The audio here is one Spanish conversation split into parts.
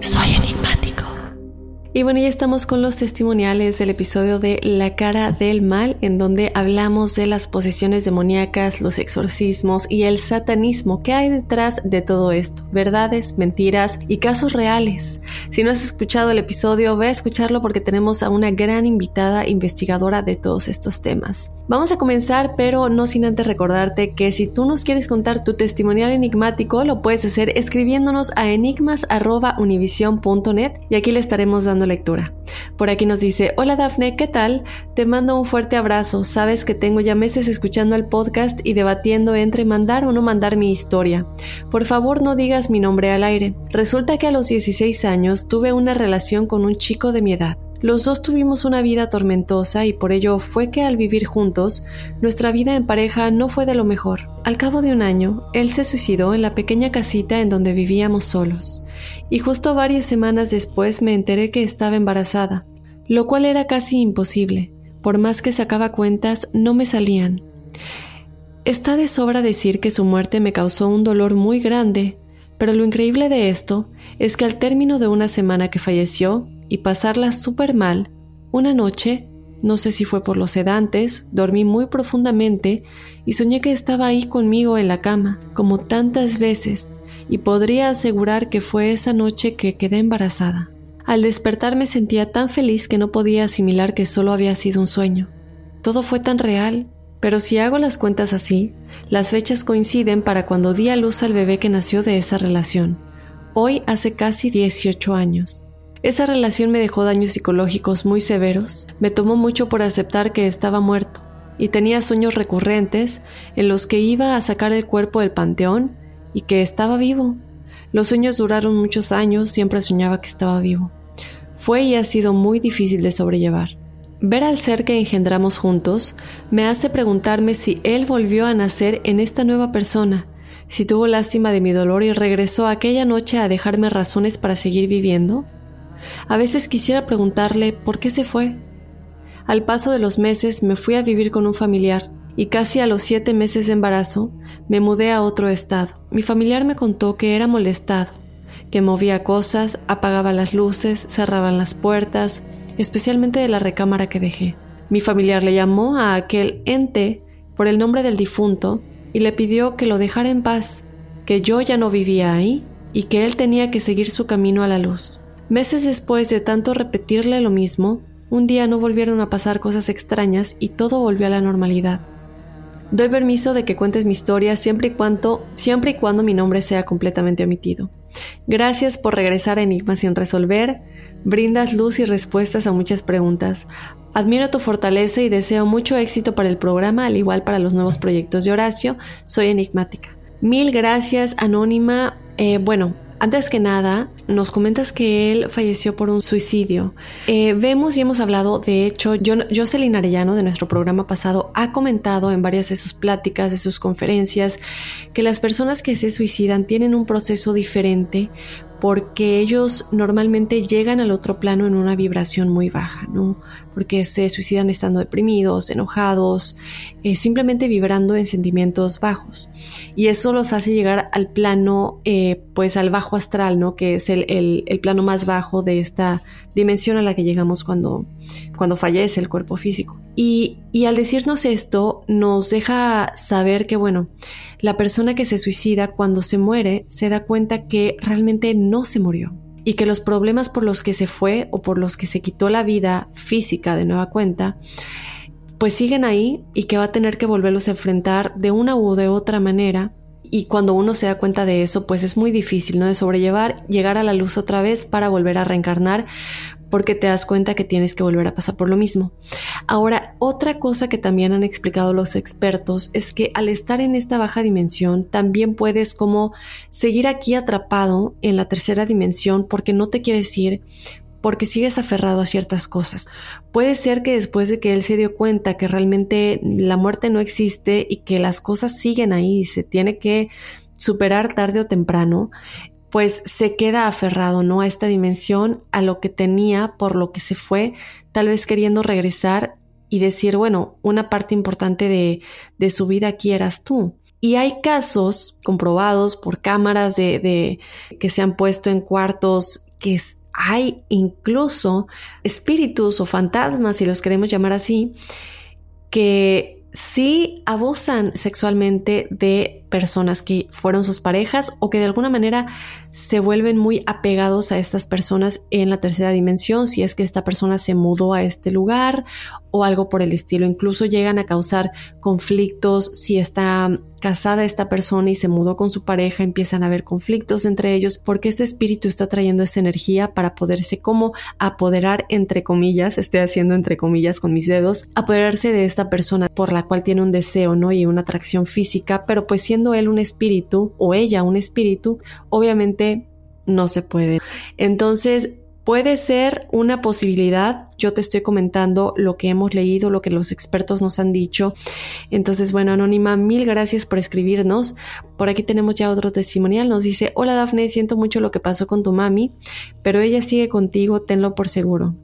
Soy. Y bueno, ya estamos con los testimoniales del episodio de La cara del mal, en donde hablamos de las posesiones demoníacas, los exorcismos y el satanismo que hay detrás de todo esto, verdades, mentiras y casos reales. Si no has escuchado el episodio, ve a escucharlo porque tenemos a una gran invitada investigadora de todos estos temas. Vamos a comenzar, pero no sin antes recordarte que si tú nos quieres contar tu testimonial enigmático, lo puedes hacer escribiéndonos a enigmas.univision.net y aquí le estaremos dando lectura. Por aquí nos dice, hola Dafne, ¿qué tal? Te mando un fuerte abrazo. Sabes que tengo ya meses escuchando el podcast y debatiendo entre mandar o no mandar mi historia. Por favor no digas mi nombre al aire. Resulta que a los 16 años tuve una relación con un chico de mi edad. Los dos tuvimos una vida tormentosa y por ello fue que al vivir juntos, nuestra vida en pareja no fue de lo mejor. Al cabo de un año, él se suicidó en la pequeña casita en donde vivíamos solos, y justo varias semanas después me enteré que estaba embarazada, lo cual era casi imposible, por más que sacaba cuentas no me salían. Está de sobra decir que su muerte me causó un dolor muy grande, pero lo increíble de esto es que al término de una semana que falleció, y pasarla súper mal, una noche, no sé si fue por los sedantes, dormí muy profundamente y soñé que estaba ahí conmigo en la cama, como tantas veces, y podría asegurar que fue esa noche que quedé embarazada. Al despertar me sentía tan feliz que no podía asimilar que solo había sido un sueño. Todo fue tan real, pero si hago las cuentas así, las fechas coinciden para cuando di a luz al bebé que nació de esa relación. Hoy hace casi 18 años. Esa relación me dejó daños psicológicos muy severos, me tomó mucho por aceptar que estaba muerto, y tenía sueños recurrentes en los que iba a sacar el cuerpo del panteón y que estaba vivo. Los sueños duraron muchos años, siempre soñaba que estaba vivo. Fue y ha sido muy difícil de sobrellevar. Ver al ser que engendramos juntos me hace preguntarme si él volvió a nacer en esta nueva persona, si tuvo lástima de mi dolor y regresó aquella noche a dejarme razones para seguir viviendo. A veces quisiera preguntarle por qué se fue. Al paso de los meses me fui a vivir con un familiar y casi a los siete meses de embarazo me mudé a otro estado. Mi familiar me contó que era molestado, que movía cosas, apagaba las luces, cerraban las puertas, especialmente de la recámara que dejé. Mi familiar le llamó a aquel ente por el nombre del difunto y le pidió que lo dejara en paz, que yo ya no vivía ahí y que él tenía que seguir su camino a la luz. Meses después de tanto repetirle lo mismo, un día no volvieron a pasar cosas extrañas y todo volvió a la normalidad. Doy permiso de que cuentes mi historia siempre y cuando, siempre y cuando mi nombre sea completamente omitido. Gracias por regresar a Enigmas sin resolver. Brindas luz y respuestas a muchas preguntas. Admiro tu fortaleza y deseo mucho éxito para el programa, al igual para los nuevos proyectos de Horacio. Soy enigmática. Mil gracias, Anónima. Eh, bueno, antes que nada, nos comentas que él falleció por un suicidio. Eh, vemos y hemos hablado, de hecho, Jocelyn Arellano de nuestro programa pasado ha comentado en varias de sus pláticas, de sus conferencias, que las personas que se suicidan tienen un proceso diferente porque ellos normalmente llegan al otro plano en una vibración muy baja, ¿no? Porque se suicidan estando deprimidos, enojados, eh, simplemente vibrando en sentimientos bajos. Y eso los hace llegar al plano, eh, pues al bajo astral, ¿no? Que es el, el, plano más bajo de esta dimensión a la que llegamos cuando, cuando fallece el cuerpo físico. Y, al decirnos esto, nos deja saber que, bueno, la persona que se suicida cuando se muere se da cuenta que realmente no se murió y que los problemas por los que se fue o por los que se quitó la vida física de nueva cuenta, pues siguen ahí y que va a tener que volverlos a enfrentar de una u de otra manera. Y cuando uno se da cuenta de eso, pues es muy difícil, ¿no? De sobrellevar, llegar a la luz otra vez para volver a reencarnar, porque te das cuenta que tienes que volver a pasar por lo mismo. Ahora, otra cosa que también han explicado los expertos es que al estar en esta baja dimensión, también puedes como seguir aquí atrapado en la tercera dimensión porque no te quieres ir, porque sigues aferrado a ciertas cosas. Puede ser que después de que él se dio cuenta que realmente la muerte no existe y que las cosas siguen ahí se tiene que superar tarde o temprano, pues se queda aferrado, ¿no? A esta dimensión, a lo que tenía, por lo que se fue, tal vez queriendo regresar y decir, bueno, una parte importante de, de su vida aquí eras tú. Y hay casos comprobados por cámaras de, que se han puesto en cuartos que hay incluso espíritus o fantasmas, si los queremos llamar así, que sí abusan sexualmente de personas que fueron sus parejas o que de alguna manera se vuelven muy apegados a estas personas en la tercera dimensión, si es que esta persona se mudó a este lugar o algo por el estilo. Incluso llegan a causar conflictos si está casada esta persona y se mudó con su pareja, empiezan a haber conflictos entre ellos porque este espíritu está trayendo esa energía para poderse como apoderar entre comillas, estoy haciendo entre comillas con mis dedos, apoderarse de esta persona por la cual tiene un deseo, ¿no? Y una atracción física, pero pues siendo él un espíritu o ella un espíritu, obviamente no se puede. Entonces, puede ser una posibilidad. Yo te estoy comentando lo que hemos leído, lo que los expertos nos han dicho. Entonces, bueno, Anónima, mil gracias por escribirnos. Por aquí tenemos ya otro testimonial. Nos dice, hola Dafne, siento mucho lo que pasó con tu mami, pero ella sigue contigo, tenlo por seguro.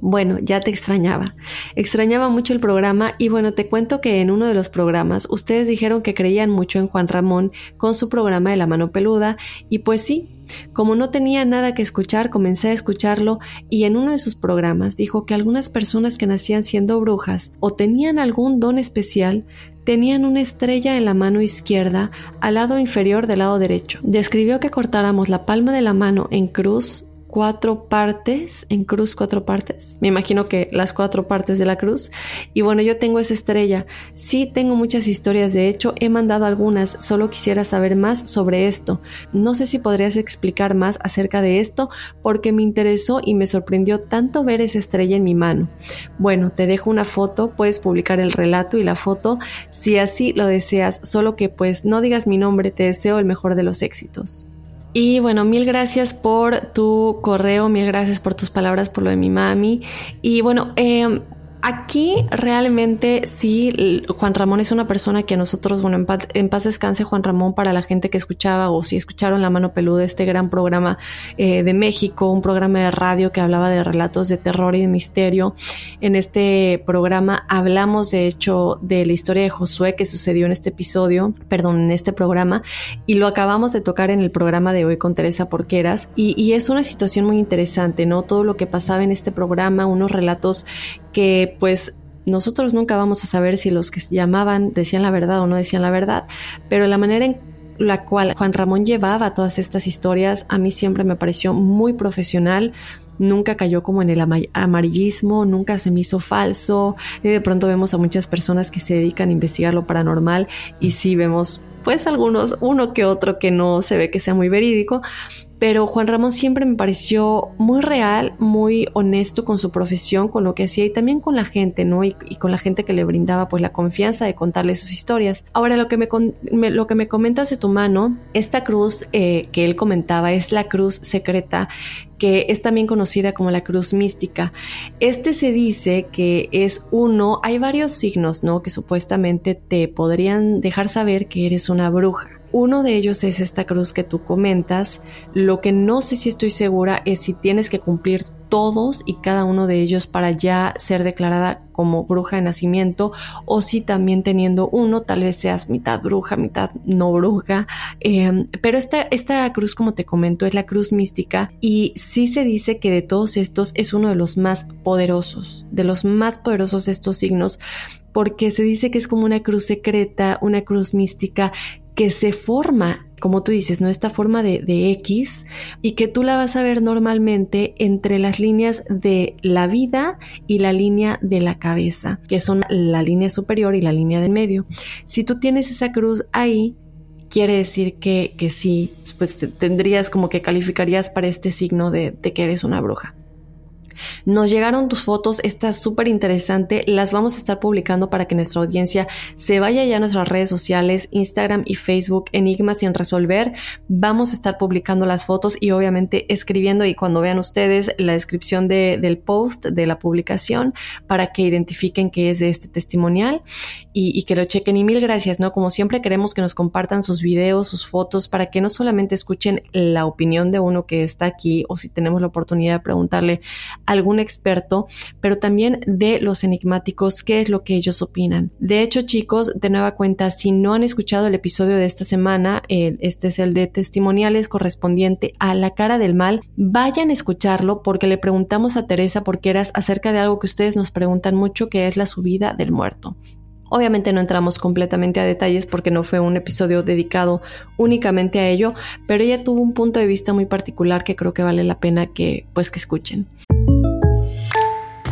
Bueno, ya te extrañaba. Extrañaba mucho el programa y bueno, te cuento que en uno de los programas ustedes dijeron que creían mucho en Juan Ramón con su programa de la mano peluda y pues sí, como no tenía nada que escuchar, comencé a escucharlo y en uno de sus programas dijo que algunas personas que nacían siendo brujas o tenían algún don especial tenían una estrella en la mano izquierda al lado inferior del lado derecho. Describió que cortáramos la palma de la mano en cruz cuatro partes, en cruz cuatro partes. Me imagino que las cuatro partes de la cruz. Y bueno, yo tengo esa estrella. Sí tengo muchas historias, de hecho he mandado algunas, solo quisiera saber más sobre esto. No sé si podrías explicar más acerca de esto porque me interesó y me sorprendió tanto ver esa estrella en mi mano. Bueno, te dejo una foto, puedes publicar el relato y la foto si así lo deseas, solo que pues no digas mi nombre, te deseo el mejor de los éxitos. Y bueno, mil gracias por tu correo, mil gracias por tus palabras, por lo de mi mami. Y bueno, eh, Aquí realmente sí, Juan Ramón es una persona que nosotros, bueno, en paz, descanse Juan Ramón para la gente que escuchaba o si escucharon La Mano Peluda, este gran programa eh, de México, un programa de radio que hablaba de relatos de terror y de misterio. En este programa hablamos de hecho de la historia de Josué que sucedió en este episodio, perdón, en este programa, y lo acabamos de tocar en el programa de hoy con Teresa Porqueras. Y es una situación muy interesante, ¿no? Todo lo que pasaba en este programa, unos relatos que pues nosotros nunca vamos a saber si los que llamaban decían la verdad o no decían la verdad, pero la manera en la cual Juan Ramón llevaba todas estas historias a mí siempre me pareció muy profesional, nunca cayó como en el amarillismo, nunca se me hizo falso. Y de pronto vemos a muchas personas que se dedican a investigar lo paranormal y sí vemos pues algunos, uno que otro que no se ve que sea muy verídico, pero Juan Ramón siempre me pareció muy real, muy honesto con su profesión, con lo que hacía y también con la gente, ¿no? Y, con la gente que le brindaba pues la confianza de contarle sus historias. Ahora, lo que me, lo que me comentas de tu mano, esta cruz eh, que él comentaba es la cruz secreta que es también conocida como la cruz mística. Este se dice que es uno, hay varios signos, ¿no? Que supuestamente te podrían dejar saber que eres una bruja. Uno de ellos es esta cruz que tú comentas. Lo que no sé si estoy segura es si tienes que cumplir todos y cada uno de ellos para ya ser declarada como bruja de nacimiento o si también teniendo uno tal vez seas mitad bruja, mitad no bruja. Em, pero esta, esta cruz como te comento es la cruz mística y sí se dice que de todos estos es uno de los más poderosos, de los más poderosos estos signos porque se dice que es como una cruz secreta, una cruz mística que se forma, como tú dices, ¿no? Esta forma de, de, X y que tú la vas a ver normalmente entre las líneas de la vida y la línea de la cabeza, que son la línea superior y la línea del medio. Si tú tienes esa cruz ahí, quiere decir que, que sí, pues tendrías como que calificarías para este signo de, de que eres una bruja. Nos llegaron tus fotos, está súper interesante, las vamos a estar publicando para que nuestra audiencia se vaya ya a nuestras redes sociales, Instagram y Facebook, Enigmas sin resolver. Vamos a estar publicando las fotos y obviamente escribiendo y cuando vean ustedes la descripción del post, de la publicación, para que identifiquen qué es de este testimonial y, y que lo chequen. Y mil gracias, ¿no? Como siempre queremos que nos compartan sus videos, sus fotos, para que no solamente escuchen la opinión de uno que está aquí o si tenemos la oportunidad de preguntarle algún experto, pero también de los enigmáticos, qué es lo que ellos opinan. De hecho, chicos, de nueva cuenta, si no han escuchado el episodio de esta semana, este es el de testimoniales correspondiente a la cara del mal, vayan a escucharlo porque le preguntamos a Teresa Porqueras acerca de algo que ustedes nos preguntan mucho, que es la subida del muerto. Obviamente no entramos completamente a detalles porque no fue un episodio dedicado únicamente a ello, pero ella tuvo un punto de vista muy particular que creo que vale la pena que pues que escuchen.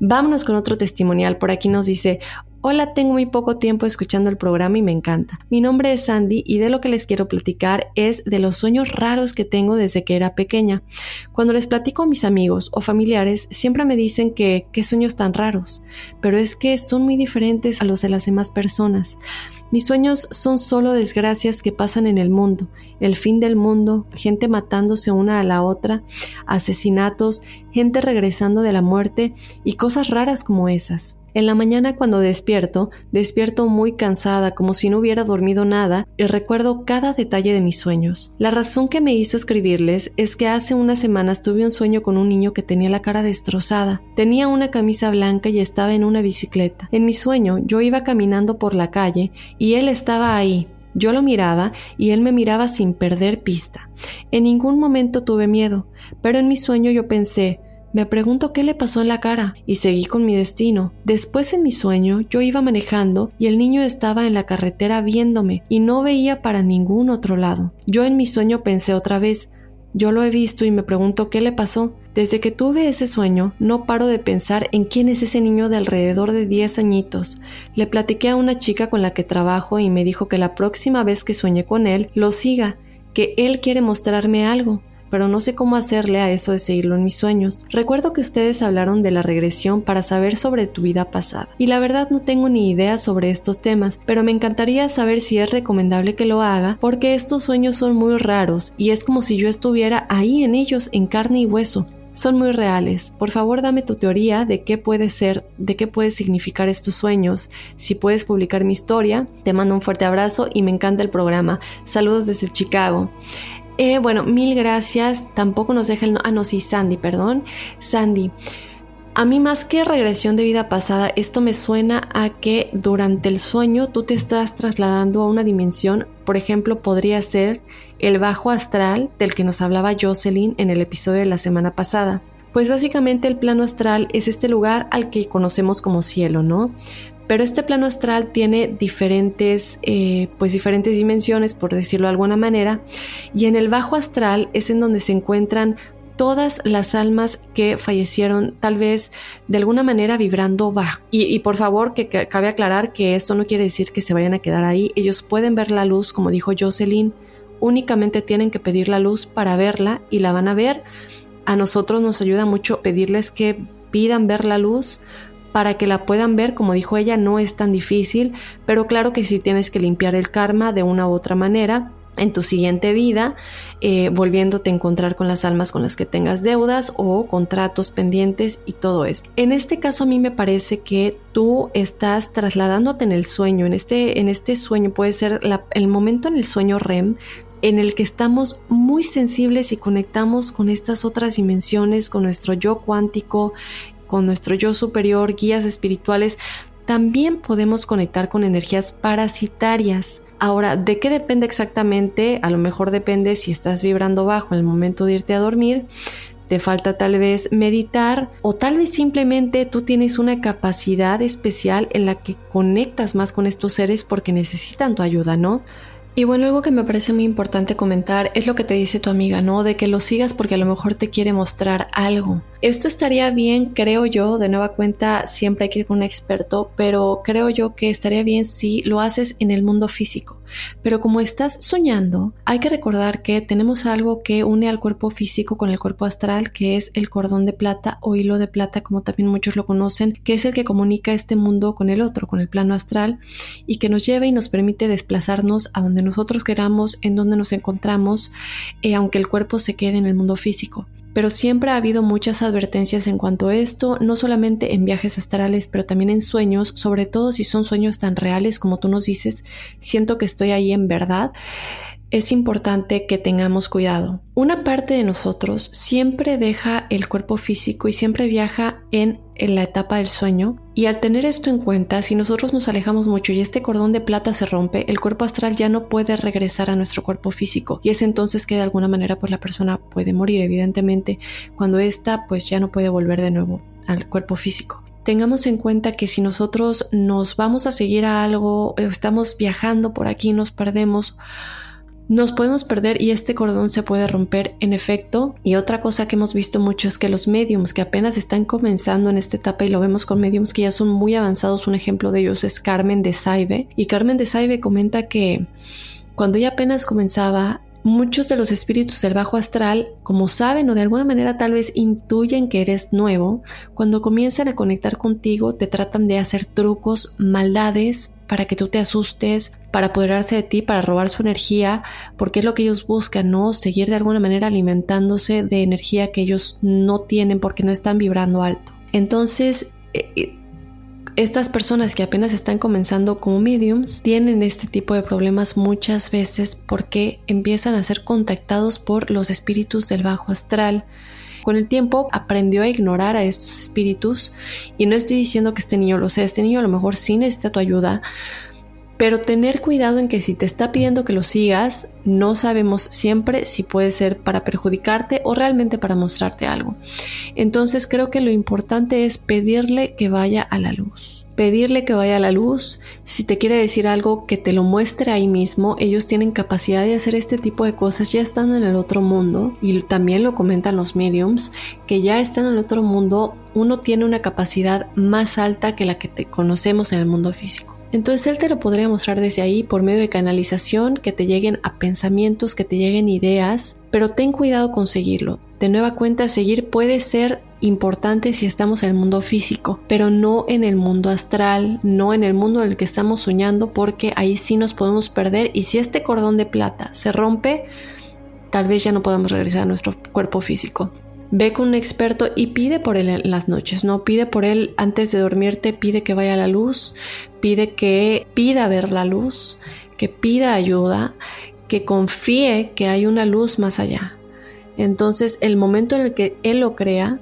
Vámonos con otro testimonial. Por aquí nos dice, Hola, tengo muy poco tiempo escuchando el programa y me encanta. Mi nombre es Sandy y de lo que les quiero platicar es de los sueños raros que tengo desde que era pequeña. Cuando les platico a mis amigos o familiares, siempre me dicen que qué sueños tan raros, pero es que son muy diferentes a los de las demás personas. Mis sueños son solo desgracias que pasan en el mundo, el fin del mundo, gente matándose una a la otra, asesinatos, gente regresando de la muerte y cosas raras como esas. En la mañana cuando despierto, despierto muy cansada, como si no hubiera dormido nada, y recuerdo cada detalle de mis sueños. La razón que me hizo escribirles es que hace unas semanas tuve un sueño con un niño que tenía la cara destrozada. Tenía una camisa blanca y estaba en una bicicleta. En mi sueño yo iba caminando por la calle y él estaba ahí, Yo lo miraba y él me miraba sin perder pista. En ningún momento tuve miedo, pero en mi sueño yo pensé, me pregunto qué le pasó en la cara y seguí con mi destino. Después en mi sueño yo iba manejando y el niño estaba en la carretera viéndome y no veía para ningún otro lado. Yo en mi sueño pensé otra vez, yo lo he visto y me pregunto qué le pasó. Desde que tuve ese sueño, no paro de pensar en quién es ese niño de alrededor de 10 añitos. Le platiqué a una chica con la que trabajo y me dijo que la próxima vez que sueñe con él, lo siga, que él quiere mostrarme algo pero no sé cómo hacerle a eso de seguirlo en mis sueños. Recuerdo que ustedes hablaron de la regresión para saber sobre tu vida pasada, y la verdad no tengo ni idea sobre estos temas, pero me encantaría saber si es recomendable que lo haga, porque estos sueños son muy raros y es como si yo estuviera ahí en ellos en carne y hueso son muy reales. Por favor, dame tu teoría de qué puede ser, de qué puede significar estos sueños. Si puedes publicar mi historia, te mando un fuerte abrazo y me encanta el programa. Saludos desde Chicago. Eh, bueno, mil gracias. Tampoco nos deja el... Ah, no, sí, Sandy, perdón. Sandy. A mí más que regresión de vida pasada, esto me suena a que durante el sueño tú te estás trasladando a una dimensión, por ejemplo, podría ser el bajo astral del que nos hablaba Jocelyn en el episodio de la semana pasada. Pues básicamente el plano astral es este lugar al que conocemos como cielo, ¿no? Pero este plano astral tiene diferentes, eh, pues diferentes dimensiones, por decirlo de alguna manera, y en el bajo astral es en donde se encuentran todas las almas que fallecieron tal vez de alguna manera vibrando bajo. Y, por favor, que, que, cabe aclarar que esto no quiere decir que se vayan a quedar ahí. Ellos pueden ver la luz, como dijo Jocelyn, únicamente tienen que pedir la luz para verla y la van a ver. A nosotros nos ayuda mucho pedirles que pidan ver la luz para que la puedan ver, como dijo ella, no es tan difícil, pero claro que sí tienes que limpiar el karma de una u otra manera en tu siguiente vida, eh, volviéndote a encontrar con las almas con las que tengas deudas o contratos pendientes y todo eso. En este caso a mí me parece que tú estás trasladándote en el sueño, en este, en este sueño puede ser el momento en el sueño REM en el que estamos muy sensibles y conectamos con estas otras dimensiones, con nuestro yo cuántico, con nuestro yo superior, guías espirituales, también podemos conectar con energías parasitarias. Ahora, ¿de qué depende exactamente? A lo mejor depende si estás vibrando bajo en el momento de irte a dormir, te falta tal vez meditar o tal vez simplemente tú tienes una capacidad especial en la que conectas más con estos seres porque necesitan tu ayuda, ¿no? Y bueno, algo que me parece muy importante comentar es lo que te dice tu amiga, ¿no? De que lo sigas porque a lo mejor te quiere mostrar algo. Esto estaría bien, creo yo, de nueva cuenta siempre hay que ir con un experto, pero creo yo que estaría bien si lo haces en el mundo físico. Pero como estás soñando, hay que recordar que tenemos algo que une al cuerpo físico con el cuerpo astral, que es el cordón de plata o hilo de plata, como también muchos lo conocen, que es el que comunica este mundo con el otro, con el plano astral, y que nos lleva y nos permite desplazarnos a donde nosotros queramos, en donde nos encontramos, eh, aunque el cuerpo se quede en el mundo físico pero siempre ha habido muchas advertencias en cuanto a esto, no solamente en viajes astrales, pero también en sueños, sobre todo si son sueños tan reales como tú nos dices, siento que estoy ahí en verdad es importante que tengamos cuidado. Una parte de nosotros siempre deja el cuerpo físico y siempre viaja en, la etapa del sueño. Y al tener esto en cuenta, si nosotros nos alejamos mucho y este cordón de plata se rompe, el cuerpo astral ya no puede regresar a nuestro cuerpo físico. Y es entonces que de alguna manera pues la persona puede morir, evidentemente, cuando esta pues ya no puede volver de nuevo al cuerpo físico tengamos en cuenta que si nosotros nos vamos a seguir a algo, estamos viajando por aquí, nos perdemos, nos podemos perder y este cordón se puede romper en efecto. Y otra cosa que hemos visto mucho es que los mediums que apenas están comenzando en esta etapa y lo vemos con mediums que ya son muy avanzados, un ejemplo de ellos es Carmen de Saibe. Y Carmen de Saibe comenta que cuando ella apenas comenzaba Muchos de los espíritus del bajo astral, como saben o de alguna manera tal vez intuyen que eres nuevo, cuando comienzan a conectar contigo te tratan de hacer trucos, maldades para que tú te asustes, para apoderarse de ti, para robar su energía, porque es lo que ellos buscan, ¿no? Seguir de alguna manera alimentándose de energía que ellos no tienen porque no están vibrando alto. Entonces, eh, eh, estas personas que apenas están comenzando como mediums tienen este tipo de problemas muchas veces porque empiezan a ser contactados por los espíritus del bajo astral. Con el tiempo aprendió a ignorar a estos espíritus y no estoy diciendo que este niño lo sea, este niño a lo mejor sí necesita tu ayuda, Pero tener cuidado en que si te está pidiendo que lo sigas, no sabemos siempre si puede ser para perjudicarte o realmente para mostrarte algo. Entonces creo que lo importante es pedirle que vaya a la luz. Pedirle que vaya a la luz, si te quiere decir algo, que te lo muestre ahí mismo. Ellos tienen capacidad de hacer este tipo de cosas ya estando en el otro mundo y también lo comentan los mediums, que ya están en el otro mundo, uno tiene una capacidad más alta que la que te conocemos en el mundo físico. Entonces Él te lo podría mostrar desde ahí por medio de canalización, que te lleguen a pensamientos, que te lleguen ideas, pero ten cuidado con seguirlo. De nueva cuenta, seguir puede ser importante si estamos en el mundo físico, pero no en el mundo astral, no en el mundo en el que estamos soñando, porque ahí sí nos podemos perder y si este cordón de plata se rompe, tal vez ya no podamos regresar a nuestro cuerpo físico. Ve con un experto y pide por él en las noches, ¿no? Pide por él antes de dormirte, pide que vaya la luz, pide que pida ver la luz, que pida ayuda, que confíe que hay una luz más allá. Entonces, el momento en el que él lo crea,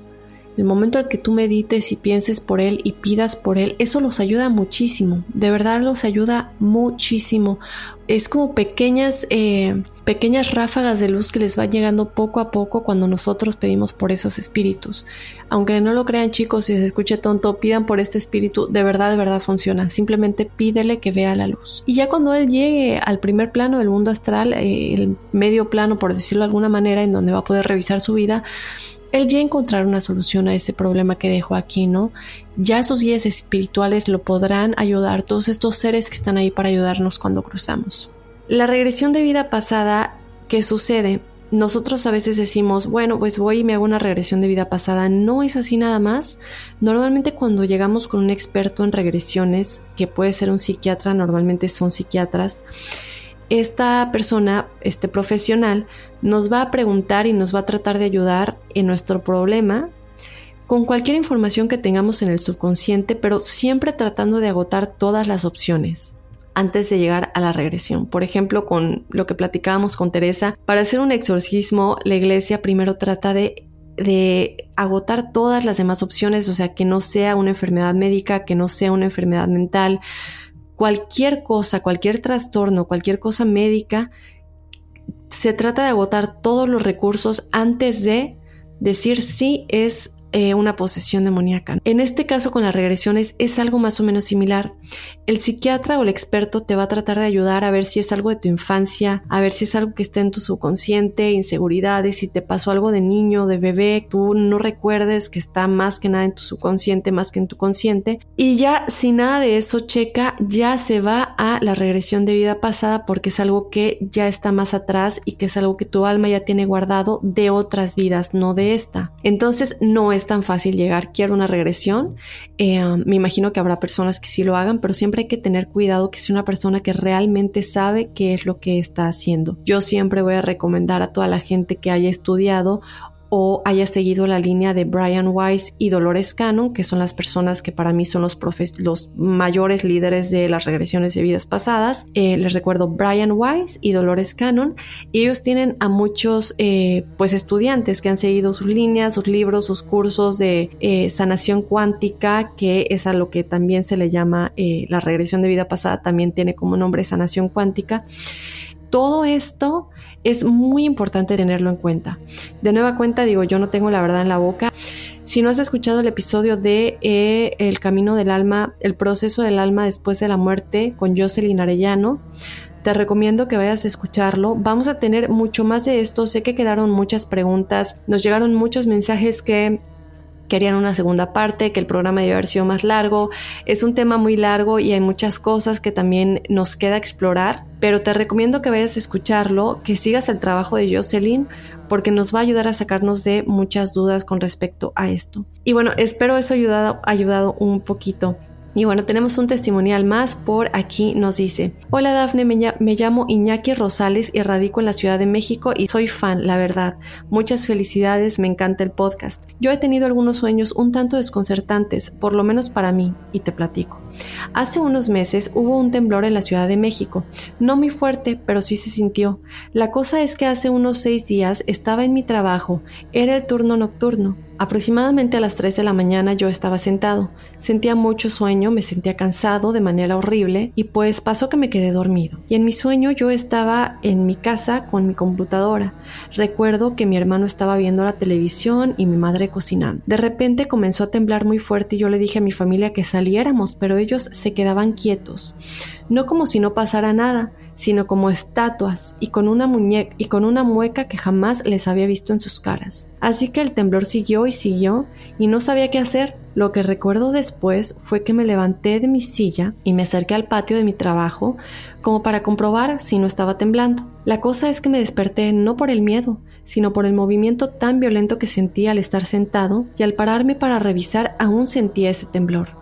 el momento en que tú medites y pienses por él y pidas por él, eso los ayuda muchísimo. De verdad los ayuda muchísimo. Es como pequeñas, eh, pequeñas ráfagas de luz que les va llegando poco a poco cuando nosotros pedimos por esos espíritus. Aunque no lo crean chicos, si se escuche tonto, pidan por este espíritu. De verdad, de verdad funciona. Simplemente pídele que vea la luz. Y ya cuando él llegue al primer plano del mundo astral, eh, el medio plano, por decirlo de alguna manera, en donde va a poder revisar su vida, él ya encontrar una solución a ese problema que dejó aquí, ¿no? Ya sus guías espirituales lo podrán ayudar, todos estos seres que están ahí para ayudarnos cuando cruzamos. La regresión de vida pasada, ¿qué sucede? Nosotros a veces decimos, bueno, pues voy y me hago una regresión de vida pasada. No es así nada más. Normalmente cuando llegamos con un experto en regresiones, que puede ser un psiquiatra, normalmente son psiquiatras, esta persona, este profesional, nos va a preguntar y nos va a tratar de ayudar en nuestro problema con cualquier información que tengamos en el subconsciente, pero siempre tratando de agotar todas las opciones antes de llegar a la regresión. Por ejemplo, con lo que platicábamos con Teresa, para hacer un exorcismo, la iglesia primero trata de de agotar todas las demás opciones, o sea, que no sea una enfermedad médica, que no sea una enfermedad mental, cualquier cosa, cualquier trastorno, cualquier cosa médica, se trata de agotar todos los recursos antes de decir si es eh, una posesión demoníaca. En este caso con las regresiones es algo más o menos similar. El psiquiatra o el experto te va a tratar de ayudar a ver si es algo de tu infancia, a ver si es algo que está en tu subconsciente, inseguridades, si te pasó algo de niño, de bebé, tú no recuerdes que está más que nada en tu subconsciente, más que en tu consciente. Y ya si nada de eso checa, ya se va a la regresión de vida pasada porque es algo que ya está más atrás y que es algo que tu alma ya tiene guardado de otras vidas, no de esta. Entonces no es tan fácil llegar, quiero una regresión. Eh, um, me imagino que habrá personas que sí lo hagan, pero siempre hay que tener cuidado que sea una persona que realmente sabe qué es lo que está haciendo. Yo siempre voy a recomendar a toda la gente que haya estudiado o haya seguido la línea de Brian Weiss y Dolores Cannon, que son las personas que para mí son los, los mayores líderes de las regresiones de vidas pasadas. Eh, les recuerdo Brian Weiss y Dolores Cannon, y ellos tienen a muchos eh, pues estudiantes que han seguido sus líneas, sus libros, sus cursos de eh, sanación cuántica, que es a lo que también se le llama la regresión de vida pasada, también tiene como nombre sanación cuántica. Todo esto es muy importante tenerlo en cuenta. De nueva cuenta, digo, yo no tengo la verdad en la boca. Si no has escuchado el episodio de eh, El camino del alma, el proceso del alma después de la muerte con Jocelyn Arellano, te recomiendo que vayas a escucharlo. Vamos a tener mucho más de esto. Sé que quedaron muchas preguntas, nos llegaron muchos mensajes que querían una segunda parte, que el programa debe haber sido más largo. Es un tema muy largo y hay muchas cosas que también nos queda explorar, pero te recomiendo que vayas a escucharlo, que sigas el trabajo de Jocelyn, porque nos va a ayudar a sacarnos de muchas dudas con respecto a esto. Y bueno, espero eso ayudado, ayudado un poquito. Y bueno, tenemos un testimonial más por aquí, nos dice, hola Dafne, me, llamo Iñaki Rosales y radico en la Ciudad de México y soy fan, la verdad. Muchas felicidades, me encanta el podcast. Yo he tenido algunos sueños un tanto desconcertantes, por lo menos para mí, y te platico. Hace unos meses hubo un temblor en la Ciudad de México, no muy fuerte, pero sí se sintió. La cosa es que hace unos seis días estaba en mi trabajo, era el turno nocturno Aproximadamente a las 3 de la mañana yo estaba sentado. Sentía mucho sueño, me sentía cansado de manera horrible y pues pasó que me quedé dormido. Y en mi sueño yo estaba en mi casa con mi computadora. Recuerdo que mi hermano estaba viendo la televisión y mi madre cocinando. De repente comenzó a temblar muy fuerte y yo le dije a mi familia que saliéramos, pero ellos se quedaban quietos. No como si no pasara nada, sino como estatuas y con una muñeca y con una mueca que jamás les había visto en sus caras. Así que el temblor siguió y siguió y no sabía qué hacer. Lo que recuerdo después fue que me levanté de mi silla y me acerqué al patio de mi trabajo como para comprobar si no estaba temblando. La cosa es que me desperté no por el miedo, sino por el movimiento tan violento que sentí al estar sentado y al pararme para revisar aún sentía ese temblor.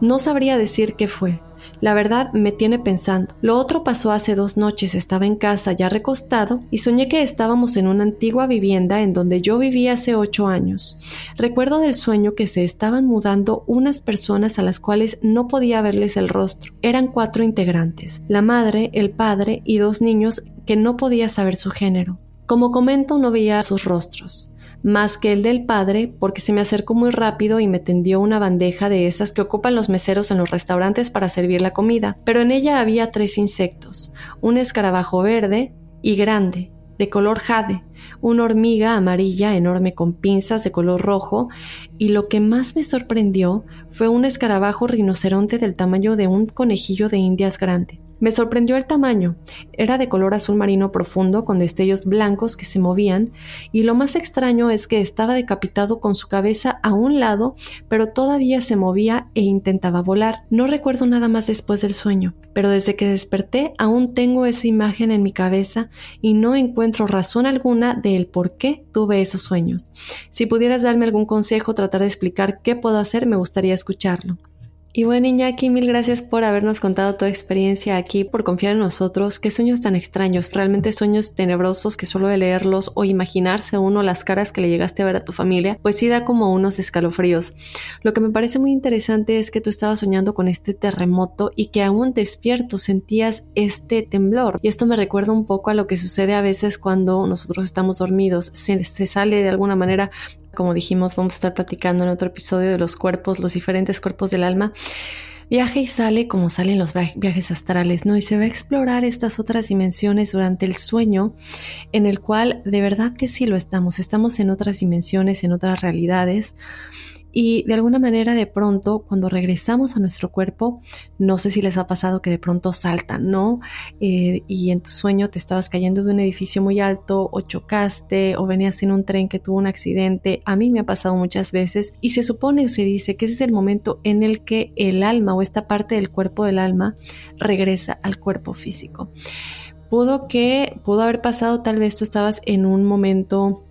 No sabría decir qué fue, la verdad me tiene pensando. Lo otro pasó hace dos noches. Estaba en casa ya recostado y soñé que estábamos en una antigua vivienda en donde yo vivía hace ocho años. Recuerdo del sueño que se estaban mudando unas personas a las cuales no podía verles el rostro. Eran cuatro integrantes, la madre, el padre y dos niños que no podía saber su género. Como comento, no veía sus rostros más que el del padre porque se me acercó muy rápido y me tendió una bandeja de esas que ocupan los meseros en los restaurantes para servir la comida, pero en ella había tres insectos, un escarabajo verde y grande, de color jade, una hormiga amarilla enorme con pinzas de color rojo, y lo que más me sorprendió fue un escarabajo rinoceronte del tamaño de un conejillo de indias grande. Me sorprendió el tamaño. Era de color azul marino profundo con destellos blancos que se movían y lo más extraño es que estaba decapitado con su cabeza a un lado, pero todavía se movía e intentaba volar. No recuerdo nada más después del sueño, pero desde que desperté aún tengo esa imagen en mi cabeza y no encuentro razón alguna del por qué tuve esos sueños. Si pudieras darme algún consejo, tratar de explicar qué puedo hacer, me gustaría escucharlo. Y bueno, Iñaki, mil gracias por habernos contado tu experiencia aquí, por confiar en nosotros. Qué sueños tan extraños, realmente sueños tenebrosos que solo de leerlos o imaginarse uno las caras que le llegaste a ver a tu familia, pues sí da como unos escalofríos. Lo que me parece muy interesante es que tú estabas soñando con este terremoto y que aún despierto sentías este temblor. Y esto me recuerda un poco a lo que sucede a veces cuando nosotros estamos dormidos. Se, se sale de alguna manera como dijimos, vamos a estar platicando en otro episodio de los cuerpos, los diferentes cuerpos del alma. Viaja y sale como salen los viajes astrales, ¿no? Y se va a explorar estas otras dimensiones durante el sueño, en el cual de verdad que sí lo estamos, estamos en otras dimensiones, en otras realidades. Y de alguna manera de pronto, cuando regresamos a nuestro cuerpo, no sé si les ha pasado que de pronto saltan, ¿no? Eh, y en tu sueño te estabas cayendo de un edificio muy alto o chocaste o venías en un tren que tuvo un accidente. A mí me ha pasado muchas veces y se supone o se dice que ese es el momento en el que el alma o esta parte del cuerpo del alma regresa al cuerpo físico. Pudo que, pudo haber pasado, tal vez tú estabas en un momento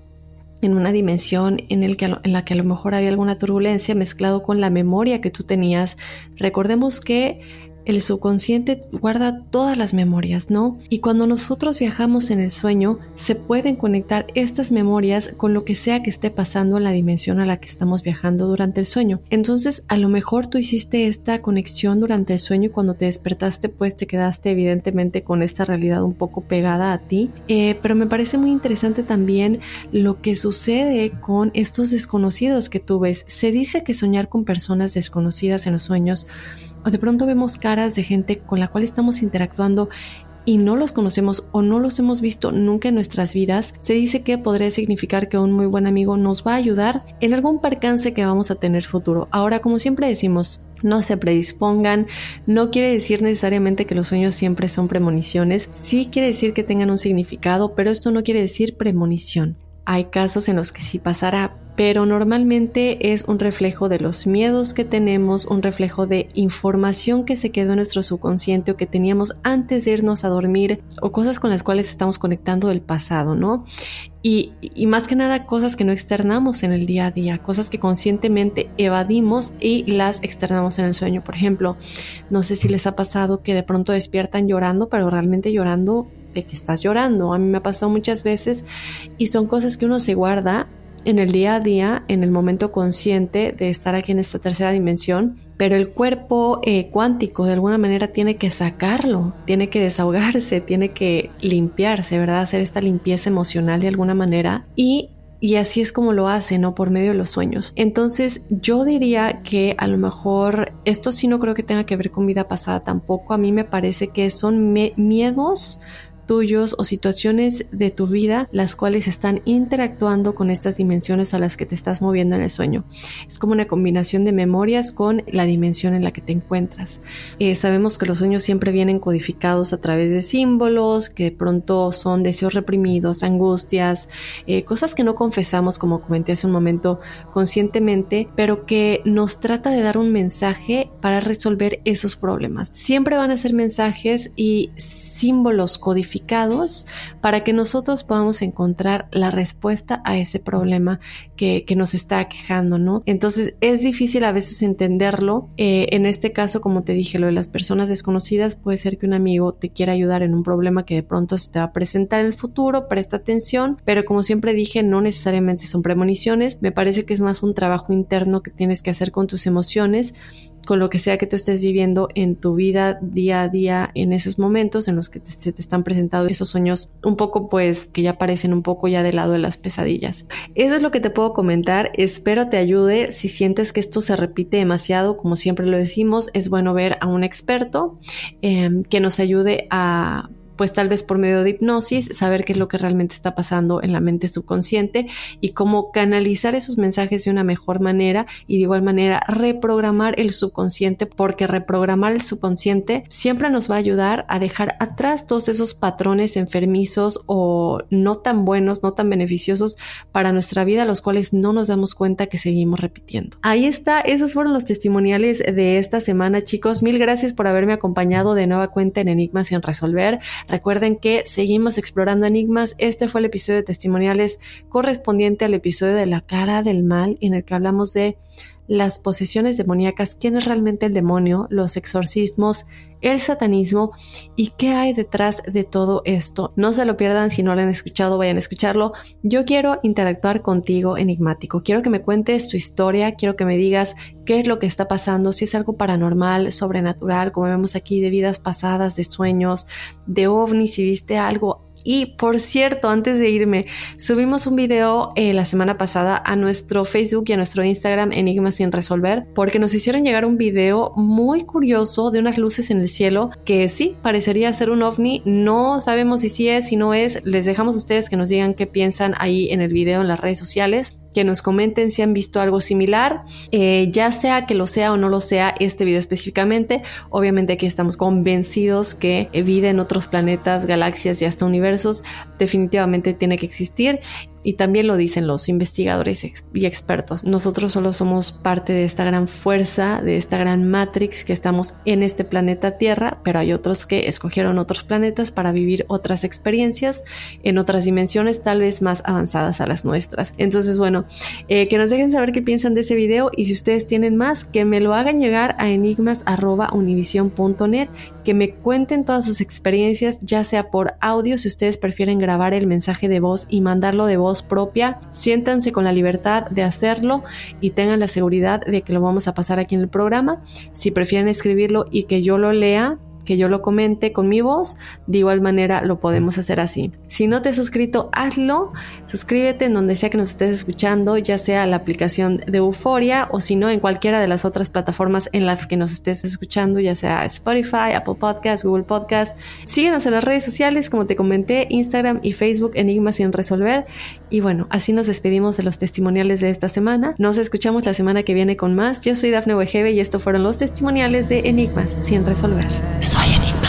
en una dimensión en, el que, en la que a lo mejor había alguna turbulencia mezclado con la memoria que tú tenías. Recordemos que el subconsciente guarda todas las memorias, ¿no? Y cuando nosotros viajamos en el sueño, se pueden conectar estas memorias con lo que sea que esté pasando en la dimensión a la que estamos viajando durante el sueño. Entonces, a lo mejor tú hiciste esta conexión durante el sueño y cuando te despertaste, pues te quedaste evidentemente con esta realidad un poco pegada a ti. Eh, pero me parece muy interesante también lo que sucede con estos desconocidos que tú ves. Se dice que soñar con personas desconocidas en los sueños o de pronto vemos caras de gente con la cual estamos interactuando y no los conocemos o no los hemos visto nunca en nuestras vidas, se dice que podría significar que un muy buen amigo nos va a ayudar en algún percance que vamos a tener futuro. Ahora, como siempre decimos, no se predispongan, no quiere decir necesariamente que los sueños siempre son premoniciones, sí quiere decir que tengan un significado, pero esto no quiere decir premonición. Hay casos en los que sí pasará, pero normalmente es un reflejo de los miedos que tenemos, un reflejo de información que se quedó en nuestro subconsciente o que teníamos antes de irnos a dormir o cosas con las cuales estamos conectando del pasado, ¿no? Y, y, más que nada cosas que no externamos en el día a día, cosas que conscientemente evadimos y las externamos en el sueño. Por ejemplo, no sé si les ha pasado que de pronto despiertan llorando, pero realmente llorando de que estás llorando. A mí me ha pasado muchas veces y son cosas que uno se guarda en el día a día, en el momento consciente de estar aquí en esta tercera dimensión, pero el cuerpo eh, cuántico de alguna manera tiene que sacarlo, tiene que desahogarse, tiene que limpiarse, ¿verdad? Hacer esta limpieza emocional de alguna manera y y así es como lo hace, ¿no? Por medio de los sueños. Entonces yo diría que a lo mejor esto sí no creo que tenga que ver con vida pasada tampoco. A mí me parece que son miedos tuyos o situaciones de tu vida las cuales están interactuando con estas dimensiones a las que te estás moviendo en el sueño. Es como una combinación de memorias con la dimensión en la que te encuentras. Eh, sabemos que los sueños siempre vienen codificados a través de símbolos, que de pronto son deseos reprimidos, angustias, eh, cosas que no confesamos, como comenté hace un momento, conscientemente, pero que nos trata de dar un mensaje para resolver esos problemas. Siempre van a ser mensajes y símbolos codificados para que nosotros podamos encontrar la respuesta a ese problema que, nos está quejando, ¿no? Entonces es difícil a veces entenderlo. Eh, en este caso, como te dije, lo de las personas desconocidas puede ser que un amigo te quiera ayudar en un problema que de pronto se te va a presentar en el futuro, presta atención, pero como siempre dije, no necesariamente son premoniciones, me parece que es más un trabajo interno que tienes que hacer con tus emociones con lo que sea que tú estés viviendo en tu vida día a día en esos momentos en los que se te están presentando esos sueños un poco pues que ya parecen un poco ya del lado de las pesadillas. Eso es lo que te puedo comentar, espero te ayude si sientes que esto se repite demasiado, como siempre lo decimos, es bueno ver a un experto em, que nos ayude a pues tal vez por medio de hipnosis, saber qué es lo que realmente está pasando en la mente subconsciente y cómo canalizar esos mensajes de una mejor manera y de igual manera reprogramar el subconsciente, porque reprogramar el subconsciente siempre nos va a ayudar a dejar atrás todos esos patrones enfermizos o no tan buenos, no tan beneficiosos para nuestra vida, los cuales no nos damos cuenta que seguimos repitiendo. Ahí está, esos fueron los testimoniales de esta semana, chicos. Mil gracias por haberme acompañado de nueva cuenta en Enigmas sin resolver. Recuerden que seguimos explorando enigmas. Este fue el episodio de testimoniales correspondiente al episodio de la cara del mal en el que hablamos de las posesiones demoníacas, quién es realmente el demonio, los exorcismos, el satanismo y qué hay detrás de todo esto. No se lo pierdan si no lo han escuchado, vayan a escucharlo. Yo quiero interactuar contigo, enigmático. Quiero que me cuentes tu historia, quiero que me digas qué es lo que está pasando, si es algo paranormal, sobrenatural, como vemos aquí, de vidas pasadas, de sueños, de ovnis, si viste algo y por cierto, antes de irme, subimos un video eh, la semana pasada a nuestro Facebook y a nuestro Instagram Enigmas sin resolver, porque nos hicieron llegar un video muy curioso de unas luces en el cielo que sí, parecería ser un ovni. No sabemos si sí es, si no es. Les dejamos a ustedes que nos digan qué piensan ahí en el video en las redes sociales que nos comenten si han visto algo similar, eh, ya sea que lo sea o no lo sea este video específicamente. Obviamente aquí estamos convencidos que vida en otros planetas, galaxias y hasta universos definitivamente tiene que existir y también lo dicen los investigadores y expertos. Nosotros solo somos parte de esta gran fuerza, de esta gran matrix que estamos en este planeta Tierra, pero hay otros que escogieron otros planetas para vivir otras experiencias en otras dimensiones tal vez más avanzadas a las nuestras. Entonces, bueno, eh, que nos dejen saber qué piensan de ese video y si ustedes tienen más, que me lo hagan llegar a enigmas.univision.net que me cuenten todas sus experiencias, ya sea por audio, si ustedes prefieren grabar el mensaje de voz y mandarlo de voz propia, siéntanse con la libertad de hacerlo y tengan la seguridad de que lo vamos a pasar aquí en el programa. Si prefieren escribirlo y que yo lo lea, que yo lo comente con mi voz, de igual manera lo podemos hacer así. Si no te has suscrito, hazlo, suscríbete en donde sea que nos estés escuchando, ya sea la aplicación de Euforia o si no en cualquiera de las otras plataformas en las que nos estés escuchando, ya sea Spotify, Apple Podcasts, Google Podcasts. Síguenos en las redes sociales, como te comenté, Instagram y Facebook, Enigmas sin resolver. Y bueno, así nos despedimos de los testimoniales de esta semana. Nos escuchamos la semana que viene con más. Yo soy Dafne Wegebe y estos fueron los testimoniales de Enigmas sin resolver. Soy enigmático.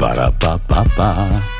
Para pa pa pa.